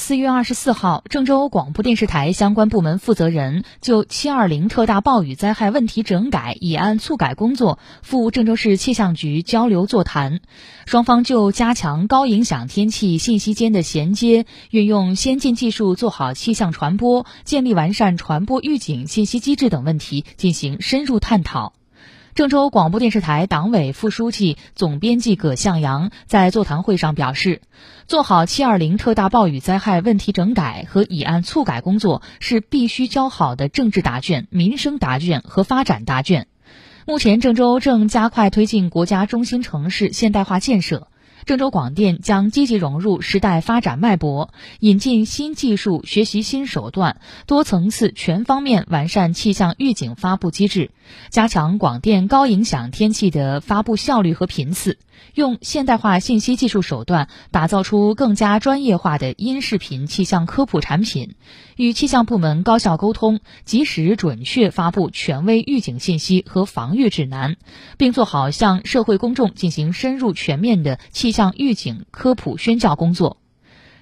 四月二十四号，郑州广播电视台相关部门负责人就七二零特大暴雨灾害问题整改以案促改工作赴郑州市气象局交流座谈，双方就加强高影响天气信息间的衔接，运用先进技术做好气象传播，建立完善传播预警信息机制等问题进行深入探讨。郑州广播电视台党委副书记、总编辑葛向阳在座谈会上表示，做好七二零特大暴雨灾害问题整改和以案促改工作是必须交好的政治答卷、民生答卷和发展答卷。目前，郑州正加快推进国家中心城市现代化建设。郑州广电将积极融入时代发展脉搏，引进新技术，学习新手段，多层次、全方面完善气象预警发布机制，加强广电高影响天气的发布效率和频次，用现代化信息技术手段打造出更加专业化的音视频气象科普产品，与气象部门高效沟通，及时准确发布权威预警信息和防御指南，并做好向社会公众进行深入全面的气。气象预警科普宣教工作，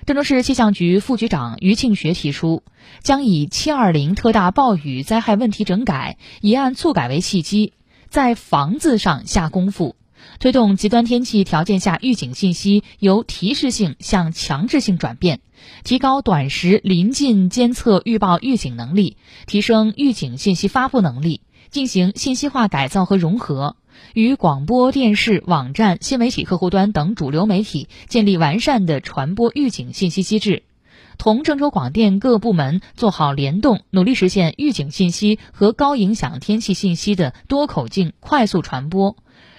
郑州市气象局副局长于庆学提出，将以七二零特大暴雨灾害问题整改一案促改为契机，在防字上下功夫，推动极端天气条件下预警信息由提示性向强制性转变，提高短时临近监测预报预警能力，提升预警信息发布能力，进行信息化改造和融合。与广播电视、网站、新媒体客户端等主流媒体建立完善的传播预警信息机制，同郑州广电各部门做好联动，努力实现预警信息和高影响天气信息的多口径快速传播。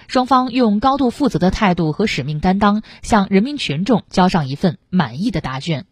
双方用高度负责的态度和使命担当，向人民群众交上一份满意的答卷。